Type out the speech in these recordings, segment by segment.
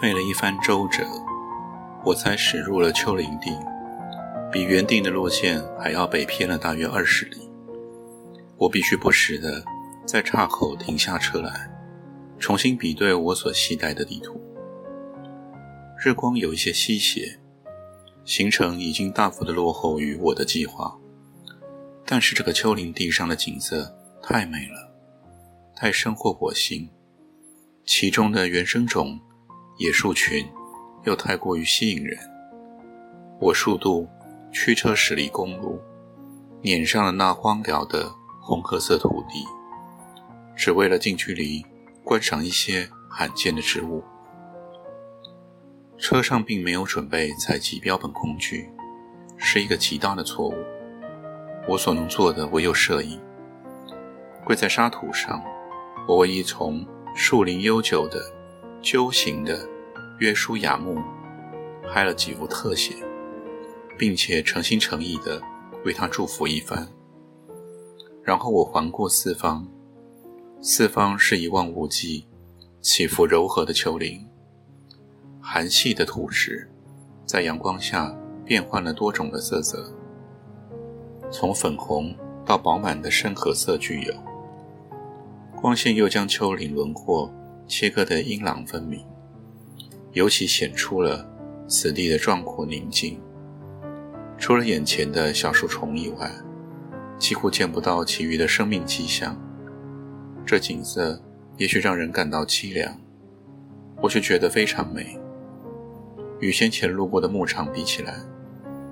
费了一番周折，我才驶入了丘陵地，比原定的路线还要北偏了大约二十里。我必须不时地在岔口停下车来，重新比对我所携带的地图。日光有一些西斜，行程已经大幅的落后于我的计划。但是这个丘陵地上的景色太美了，太深获我心，其中的原生种。野树群又太过于吸引人，我数度驱车驶离公路，撵上了那荒凉的红褐色土地，只为了近距离观赏一些罕见的植物。车上并没有准备采集标本工具，是一个极大的错误。我所能做的唯有摄影。跪在沙土上，我为一丛树龄悠久的。鸠形的约书亚木拍了几幅特写，并且诚心诚意地为他祝福一番。然后我环顾四方，四方是一望无际、起伏柔和的丘陵，含细的土石在阳光下变换了多种的色泽，从粉红到饱满的深褐色具有。光线又将丘陵轮廓。切割的阴朗分明，尤其显出了此地的壮阔宁静。除了眼前的小树丛以外，几乎见不到其余的生命迹象。这景色也许让人感到凄凉，我却觉得非常美。与先前路过的牧场比起来，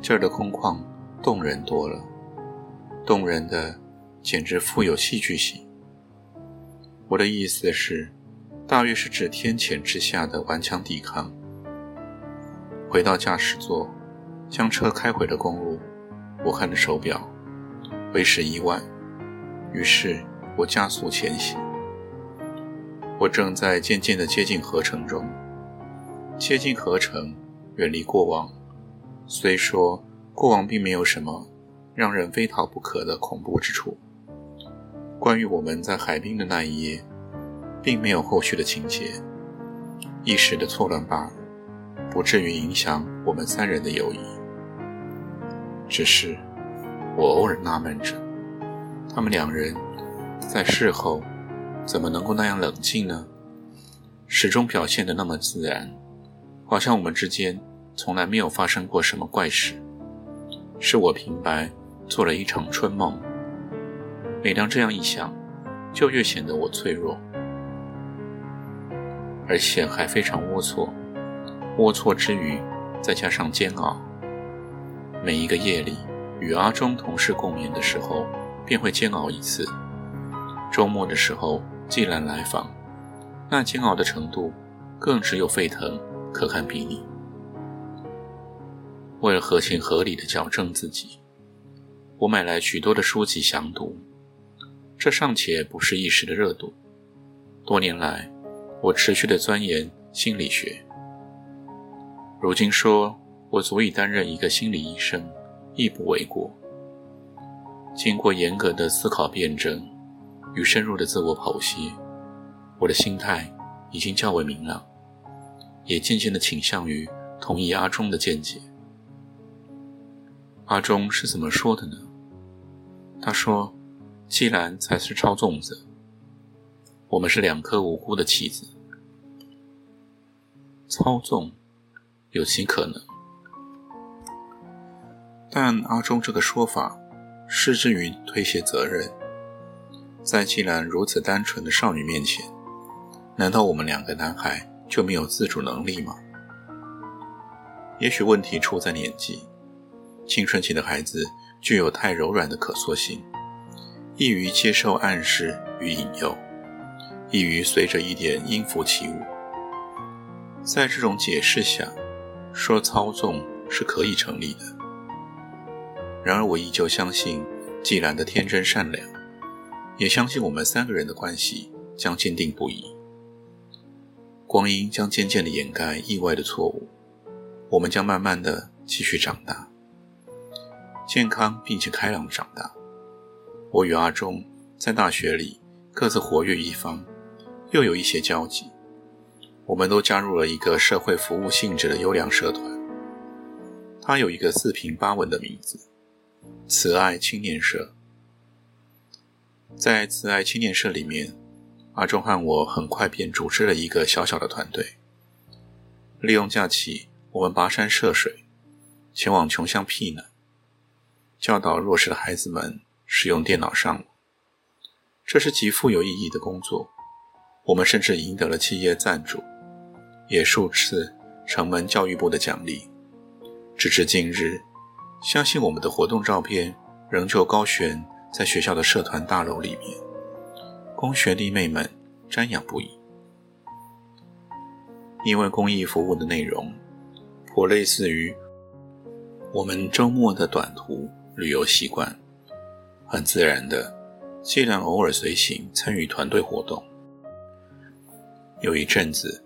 这儿的空旷动人多了，动人的简直富有戏剧性。我的意思是。大约是指天谴之下的顽强抵抗。回到驾驶座，将车开回了公路。我看着手表，为时已晚，于是我加速前行。我正在渐渐地接近合成中，接近合成，远离过往。虽说过往并没有什么让人非逃不可的恐怖之处，关于我们在海滨的那一夜。并没有后续的情节，一时的错乱罢了，不至于影响我们三人的友谊。只是，我偶尔纳闷着，他们两人在事后怎么能够那样冷静呢？始终表现的那么自然，好像我们之间从来没有发生过什么怪事。是我平白做了一场春梦。每当这样一想，就越显得我脆弱。而且还非常龌龊，龌龊之余，再加上煎熬。每一个夜里与阿忠同事共眠的时候，便会煎熬一次。周末的时候，既然来访，那煎熬的程度更只有沸腾可堪比拟。为了合情合理的矫正自己，我买来许多的书籍详读。这尚且不是一时的热度，多年来。我持续的钻研心理学，如今说我足以担任一个心理医生，亦不为过。经过严格的思考辩证与深入的自我剖析，我的心态已经较为明朗，也渐渐的倾向于同意阿忠的见解。阿忠是怎么说的呢？他说：“既然才是抄粽子。”我们是两颗无辜的棋子，操纵有其可能，但阿忠这个说法失之于推卸责任。在既然如此单纯的少女面前，难道我们两个男孩就没有自主能力吗？也许问题出在年纪，青春期的孩子具有太柔软的可塑性，易于接受暗示与引诱。易于随着一点音符起舞，在这种解释下，说操纵是可以成立的。然而，我依旧相信季兰的天真善良，也相信我们三个人的关系将坚定不移。光阴将渐渐地掩盖意外的错误，我们将慢慢地继续长大，健康并且开朗的长大。我与阿忠在大学里各自活跃一方，又有一些交集。我们都加入了一个社会服务性质的优良社团，它有一个四平八稳的名字——慈爱青年社。在慈爱青年社里面。阿忠和我很快便组织了一个小小的团队。利用假期，我们跋山涉水，前往穷乡僻壤，教导弱势的孩子们使用电脑上网。这是极富有意义的工作。我们甚至赢得了企业赞助，也数次承蒙教育部的奖励。直至今日，相信我们的活动照片仍旧高悬在学校的社团大楼里面。供学弟妹们瞻仰不已，因为公益服务的内容颇类似于我们周末的短途旅游习惯，很自然的，既然偶尔随行参与团队活动。有一阵子，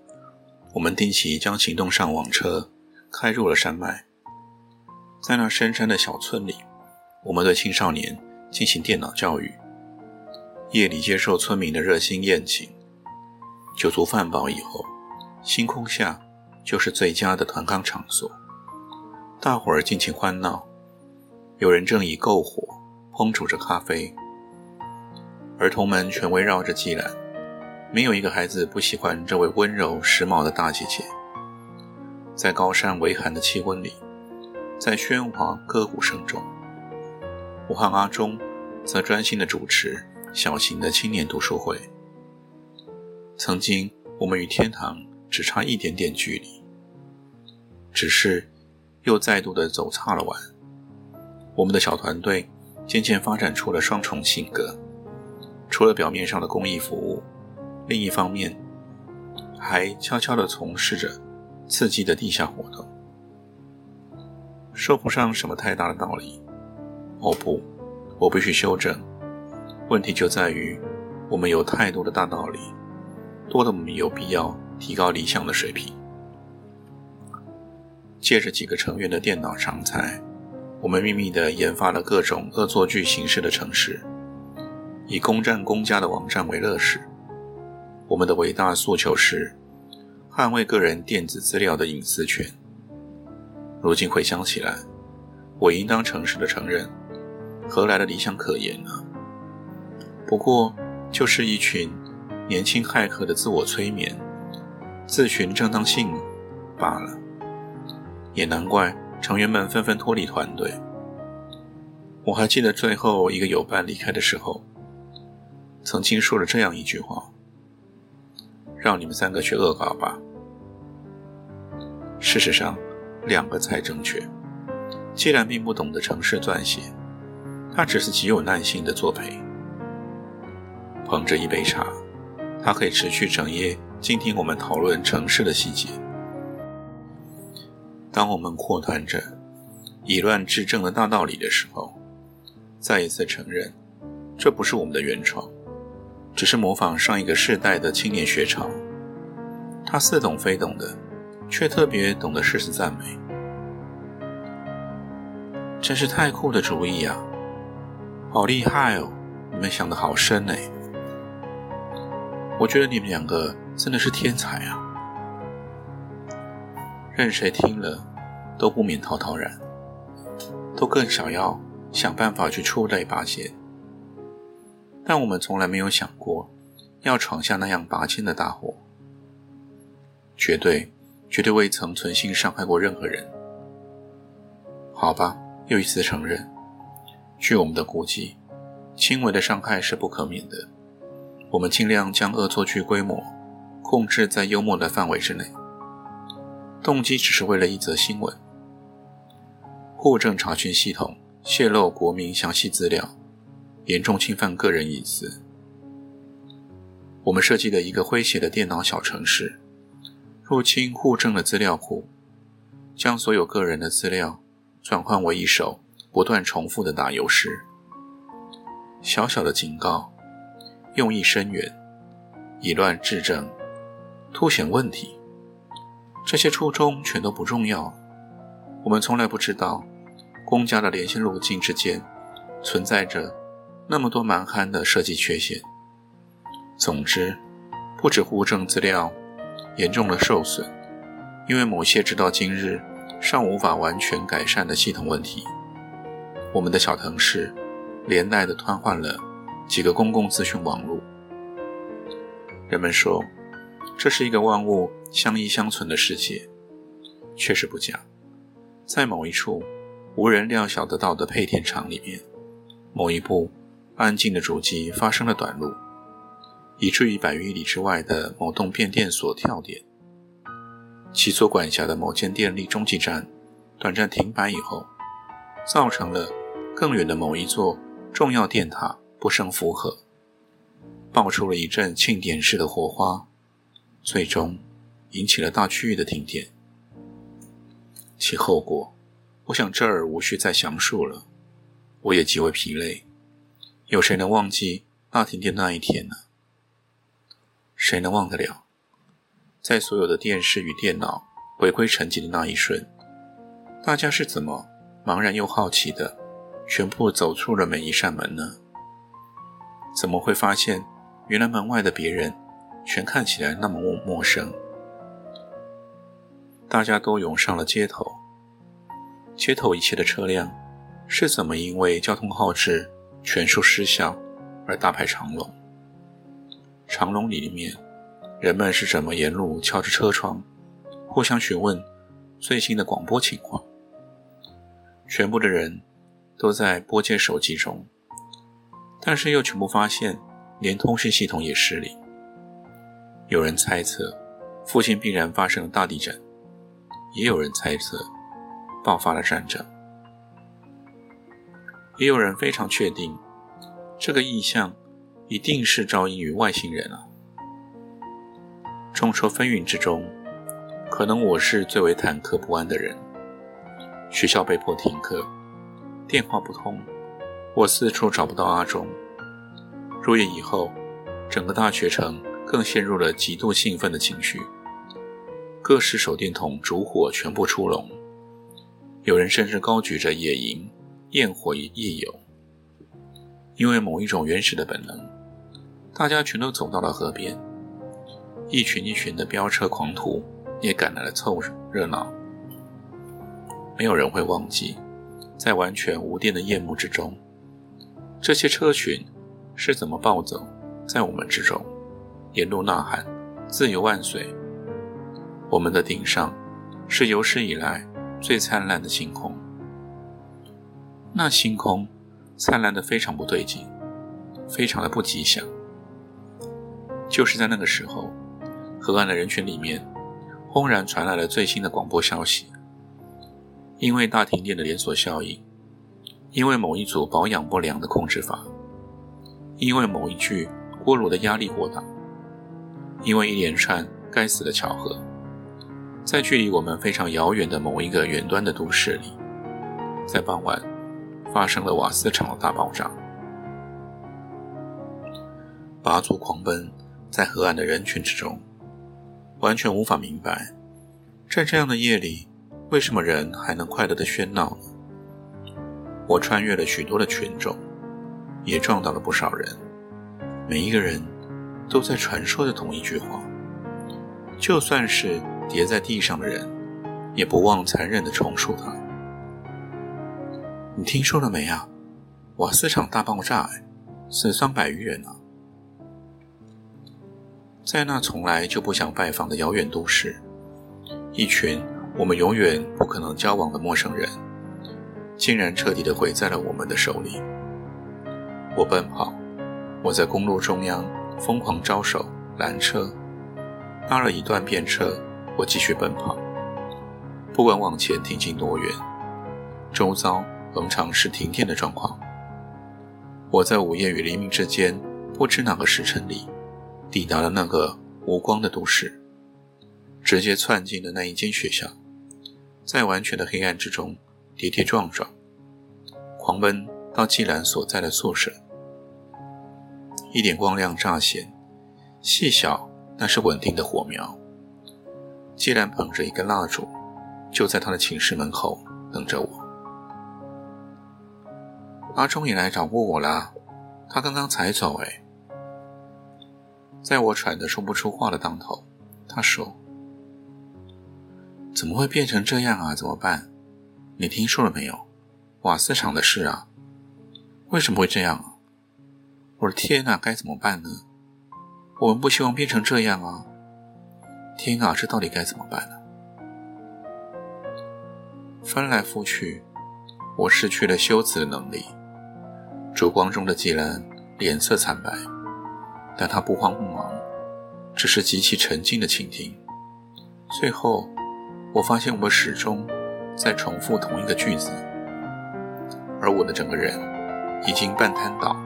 我们定期将行动上网车开入了山脉，在那深山的小村里，我们对青少年进行电脑教育。夜里接受村民的热心宴请，酒足饭饱以后，星空下就是最佳的团康场所。大伙儿尽情欢闹，有人正以篝火烹煮着咖啡，儿童们全围绕着季兰，没有一个孩子不喜欢这位温柔时髦的大姐姐。在高山微寒的气温里，在喧哗歌舞声中，我和阿忠则专心的主持。小型的青年读书会。曾经，我们与天堂只差一点点距离，只是又再度的走岔了弯。我们的小团队渐渐发展出了双重性格，除了表面上的公益服务，另一方面还悄悄地从事着刺激的地下活动。说不上什么太大的道理。哦不，我必须修正。问题就在于，我们有太多的大道理，多的我们有必要提高理想的水平。借着几个成员的电脑长才，我们秘密地研发了各种恶作剧形式的程式，以攻占公家的网站为乐事。我们的伟大诉求是捍卫个人电子资料的隐私权。如今回想起来，我应当诚实的承认，何来的理想可言呢？不过，就是一群年轻骇客的自我催眠、自寻正当性罢了。也难怪成员们纷纷脱离团队。我还记得最后一个友伴离开的时候，曾经说了这样一句话：“让你们三个去恶搞吧。”事实上，两个才正确。既然并不懂得城市撰写，他只是极有耐心的作陪。捧着一杯茶，他可以持续整夜倾听我们讨论城市的细节。当我们扩谈着以乱治政的大道理的时候，再一次承认，这不是我们的原创，只是模仿上一个世代的青年学潮。他似懂非懂的，却特别懂得适时赞美。真是太酷的主意啊！好厉害哦！你们想的好深哎。我觉得你们两个真的是天才啊！任谁听了都不免滔滔然，都更想要想办法去出类拔尖。但我们从来没有想过要闯下那样拔尖的大祸，绝对绝对未曾存心伤害过任何人。好吧，又一次承认，据我们的估计，轻微的伤害是不可免的。我们尽量将恶作剧规模控制在幽默的范围之内，动机只是为了一则新闻。户政查询系统泄露国民详细资料，严重侵犯个人隐私。我们设计了一个诙谐的电脑小程式，入侵户政的资料库，将所有个人的资料转换为一首不断重复的打油诗。小小的警告，用意深远，以乱治政，凸显问题。这些初衷全都不重要。我们从来不知道，公家的连线路径之间存在着那么多蛮憨的设计缺陷。总之，不止户政资料。严重的受损，因为某些直到今日尚无法完全改善的系统问题，我们的小腾市连带的瘫痪了几个公共资讯网络。人们说，这是一个万物相依相存的世界，确实不假。在某一处无人料想得到的配电厂里面，某一部安静的主机发生了短路。以至于百余里之外的某栋变电所跳电，其所管辖的某间电力中继站短暂停摆以后，造成了更远的某一座重要电塔不胜负荷，爆出了一阵庆典式的火花，最终引起了大区域的停电。其后果，我想这儿无需再详述了。我也极为疲累，有谁能忘记大停电那一天呢？谁能忘得了，在所有的电视与电脑回归沉寂的那一瞬，大家是怎么茫然又好奇的，全部走出了每一扇门呢？怎么会发现，原来门外的别人，全看起来那么陌生？大家都涌上了街头，街头一切的车辆，是怎么因为交通号志全数失效而大排长龙？长龙里面，人们是怎么沿路敲着车窗，互相询问最新的广播情况？全部的人都在拨接手机中，但是又全部发现连通讯系统也失灵。有人猜测附近必然发生了大地震，也有人猜测爆发了战争，也有人非常确定这个意象。一定是招阴于外星人啊！众说纷纭之中，可能我是最为忐忑不安的人。学校被迫停课，电话不通，我四处找不到阿忠。入夜以后，整个大学城更陷入了极度兴奋的情绪，各式手电筒烛火全部出笼，有人甚至高举着野营、焰火夜游，因为某一种原始的本能。大家全都走到了河边，一群一群的飙车狂徒也赶来了凑热闹。没有人会忘记，在完全无电的夜幕之中，这些车群是怎么暴走在我们之中，沿路呐喊“自由万岁”。我们的顶上是有史以来最灿烂的星空，那星空灿烂的非常不对劲，非常的不吉祥。就是在那个时候，河岸的人群里面，轰然传来了最新的广播消息。因为大停电的连锁效应，因为某一组保养不良的控制法，因为某一具锅炉的压力过大，因为一连串该死的巧合，在距离我们非常遥远的某一个远端的都市里，在傍晚发生了瓦斯厂的大爆炸，拔足狂奔。在河岸的人群之中，完全无法明白，在这样的夜里，为什么人还能快乐的喧闹呢？我穿越了许多的群众，也撞到了不少人，每一个人都在传说着同一句话，就算是跌在地上的人，也不忘残忍的重述它。你听说了没啊？瓦斯厂大爆炸，死伤百余人啊！在那从来就不想拜访的遥远都市，一群我们永远不可能交往的陌生人，竟然彻底的毁在了我们的手里。我奔跑，我在公路中央疯狂招手拦车，拉了一段便车，我继续奔跑，不管往前挺进多远，周遭恒常是停电的状况。我在午夜与黎明之间，不知哪个时辰里。抵达了那个无光的都市，直接窜进了那一间学校，在完全的黑暗之中跌跌撞撞，狂奔到季兰所在的宿舍。一点光亮乍现，细小但是稳定的火苗。季兰捧着一根蜡烛，就在他的寝室门口等着我。阿忠也来找过我啦，他刚刚才走哎。在我喘得说不出话的当头，他说：“怎么会变成这样啊？怎么办？你听说了没有？瓦斯厂的事啊？为什么会这样啊？我的天哪，该怎么办呢？我们不希望变成这样啊！天啊，这到底该怎么办呢？”翻来覆去，我失去了修辞的能力。烛光中的季兰脸色惨白，但他不慌不忙，只是极其沉静的倾听。最后，我发现我始终在重复同一个句子，而我的整个人已经半瘫倒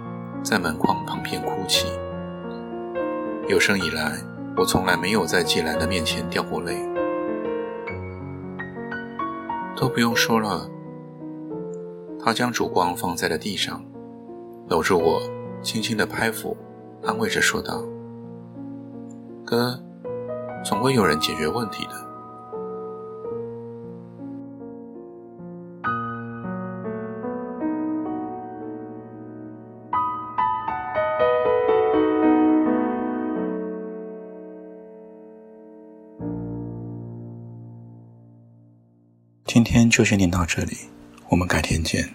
在门框旁边哭泣。有生以来，我从来没有在季兰的面前掉过泪。都不用说了，他将烛光放在了地上。搂住我，轻轻的拍抚，安慰着说道：“哥，总会有人解决问题的。”今天就先念到这里，我们改天见。